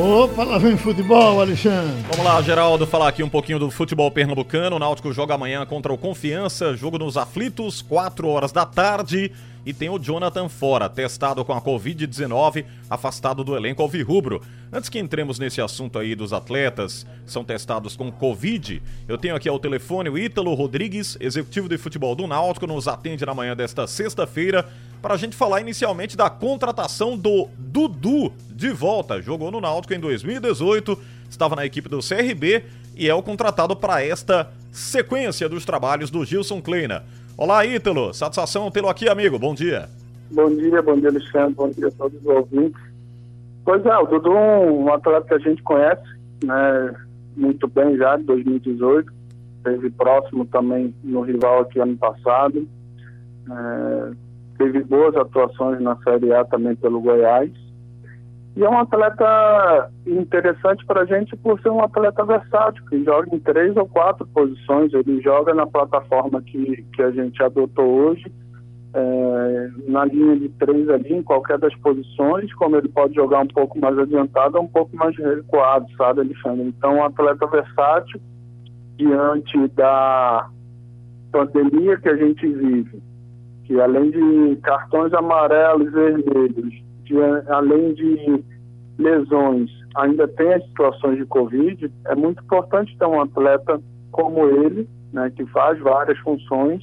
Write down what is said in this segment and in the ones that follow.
Opa, lá vem futebol, Alexandre. Vamos lá, Geraldo, falar aqui um pouquinho do futebol pernambucano. O Náutico joga amanhã contra o Confiança, jogo nos aflitos, 4 horas da tarde. E tem o Jonathan fora, testado com a Covid-19, afastado do elenco alvirrubro. Antes que entremos nesse assunto aí dos atletas que são testados com Covid, eu tenho aqui ao telefone o Ítalo Rodrigues, executivo de futebol do Náutico, nos atende na manhã desta sexta-feira para a gente falar inicialmente da contratação do Dudu de volta. Jogou no Náutico em 2018, estava na equipe do CRB e é o contratado para esta sequência dos trabalhos do Gilson Kleina. Olá, Ítalo. Satisfação tê-lo aqui, amigo. Bom dia. Bom dia, bom dia, Alexandre. Bom dia a todos os ouvintes. Pois é, o Dudu é um atleta que a gente conhece, né, muito bem já, de 2018. Teve próximo também no rival aqui ano passado. É, teve boas atuações na Série A também pelo Goiás. E é um atleta interessante para a gente por ser um atleta versátil, que joga em três ou quatro posições. Ele joga na plataforma que, que a gente adotou hoje, é, na linha de três ali, em qualquer das posições, como ele pode jogar um pouco mais adiantado ou um pouco mais recuado, sabe, Alexandre? Então, um atleta versátil, diante da pandemia que a gente vive, que além de cartões amarelos e vermelhos, de, além de lesões, ainda tem as situações de Covid, é muito importante ter um atleta como ele, né, que faz várias funções,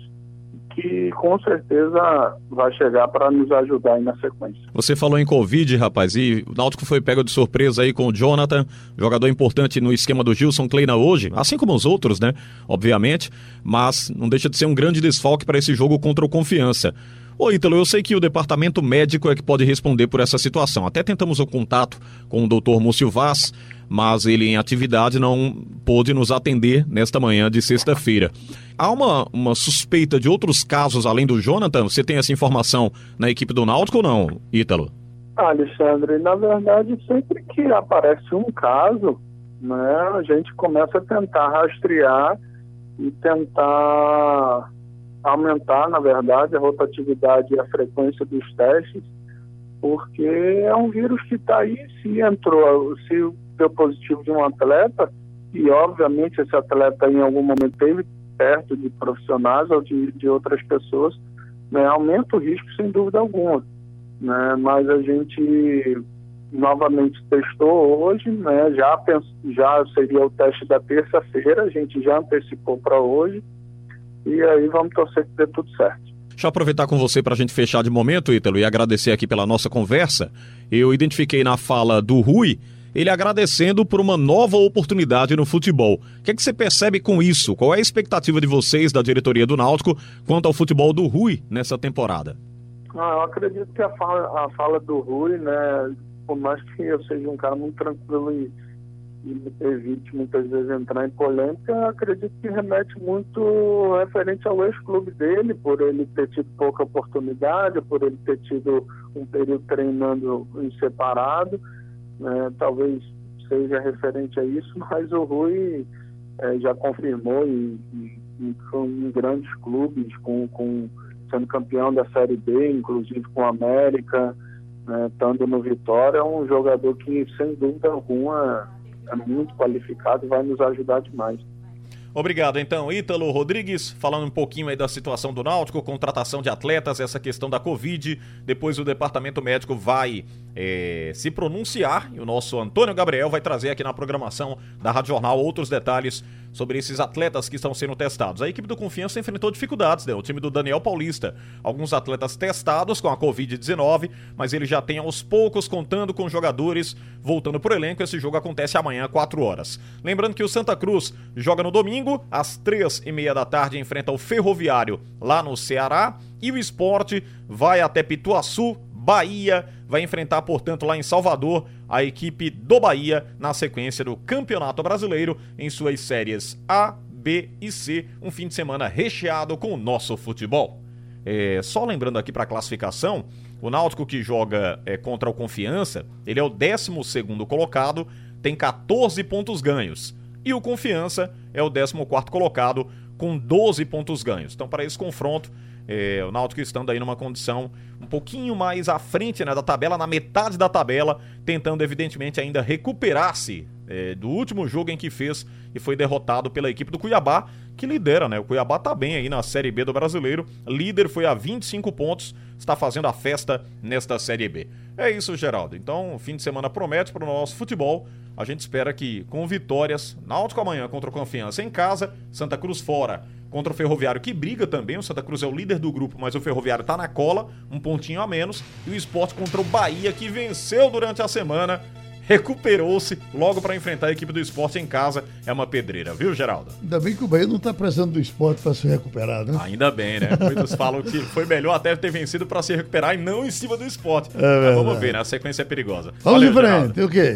que com certeza vai chegar para nos ajudar aí na sequência. Você falou em Covid, rapaz, e o Náutico foi pego de surpresa aí com o Jonathan, jogador importante no esquema do Gilson Kleina hoje, assim como os outros, né? Obviamente, mas não deixa de ser um grande desfalque para esse jogo contra o Confiança. Ô Ítalo, eu sei que o departamento médico é que pode responder por essa situação. Até tentamos o contato com o doutor Múcio Vaz, mas ele em atividade não pôde nos atender nesta manhã de sexta-feira. Há uma, uma suspeita de outros casos além do Jonathan? Você tem essa informação na equipe do Náutico ou não, Ítalo? Alexandre, na verdade, sempre que aparece um caso, né, a gente começa a tentar rastrear e tentar aumentar, na verdade, a rotatividade e a frequência dos testes, porque é um vírus que está aí, se entrou, se deu positivo de um atleta, e obviamente esse atleta em algum momento esteve perto de profissionais ou de, de outras pessoas, né, aumenta o risco sem dúvida alguma. Né, mas a gente novamente testou hoje, né, já, já seria o teste da terça-feira, a gente já antecipou para hoje, e aí vamos torcer que dê tudo certo. Deixa eu aproveitar com você para a gente fechar de momento, Ítalo, e agradecer aqui pela nossa conversa. Eu identifiquei na fala do Rui ele agradecendo por uma nova oportunidade no futebol. O que, é que você percebe com isso? Qual é a expectativa de vocês, da diretoria do Náutico, quanto ao futebol do Rui nessa temporada? Ah, eu acredito que a fala, a fala do Rui, né, por mais que eu seja um cara muito tranquilo e evite muitas vezes entrar em polêmica, acredito que remete muito referente ao ex-clube dele, por ele ter tido pouca oportunidade, por ele ter tido um período treinando em separado, né? talvez seja referente a isso, mas o Rui é, já confirmou em, grandes clubes, com, com, sendo campeão da Série B, inclusive com o América, né, estando no Vitória, é um jogador que, sem dúvida alguma, é muito qualificado e vai nos ajudar demais. Obrigado, então, Ítalo Rodrigues, falando um pouquinho aí da situação do Náutico, contratação de atletas, essa questão da Covid. Depois o departamento médico vai é, se pronunciar e o nosso Antônio Gabriel vai trazer aqui na programação da Rádio Jornal outros detalhes sobre esses atletas que estão sendo testados. A equipe do Confiança enfrentou dificuldades, né? O time do Daniel Paulista. Alguns atletas testados com a Covid-19, mas ele já tem aos poucos contando com jogadores voltando por elenco. Esse jogo acontece amanhã, 4 horas. Lembrando que o Santa Cruz joga no domingo, às 3 e meia da tarde, enfrenta o Ferroviário lá no Ceará. E o esporte vai até Pituaçu, Bahia vai enfrentar, portanto, lá em Salvador, a equipe do Bahia na sequência do Campeonato Brasileiro em suas séries A, B e C. Um fim de semana recheado com o nosso futebol. É, só lembrando aqui para a classificação, o Náutico que joga é, contra o Confiança, ele é o 12 colocado, tem 14 pontos ganhos. E o Confiança é o 14 colocado com 12 pontos ganhos. Então, para esse confronto, É, o Náutico estando aí numa condição um pouquinho mais à frente né, da tabela, na metade da tabela, tentando evidentemente ainda recuperar-se é, do último jogo em que fez e foi derrotado pela equipe do Cuiabá, que lidera, né? O Cuiabá tá bem aí na Série B do Brasileiro, líder foi a 25 pontos, está fazendo a festa nesta Série B. É isso, Geraldo. Então, fim de semana promete para o nosso futebol. A gente espera que com vitórias, Náutico amanhã contra o Confiança em casa, Santa Cruz fora contra o Ferroviário, que briga também. O Santa Cruz é o líder do grupo, mas o Ferroviário está na cola, um pontinho a menos. E o esporte contra o Bahia, que venceu durante a semana recuperou-se logo para enfrentar a equipe do esporte em casa. É uma pedreira, viu, Geraldo? Ainda bem que o Bahia não está precisando do esporte para se recuperar, né? Ainda bem, né? Muitos falam que foi melhor até ter vencido para se recuperar e não em cima do esporte. É Mas vamos ver, né? A sequência é perigosa. Vamos Valeu, em frente, o quê?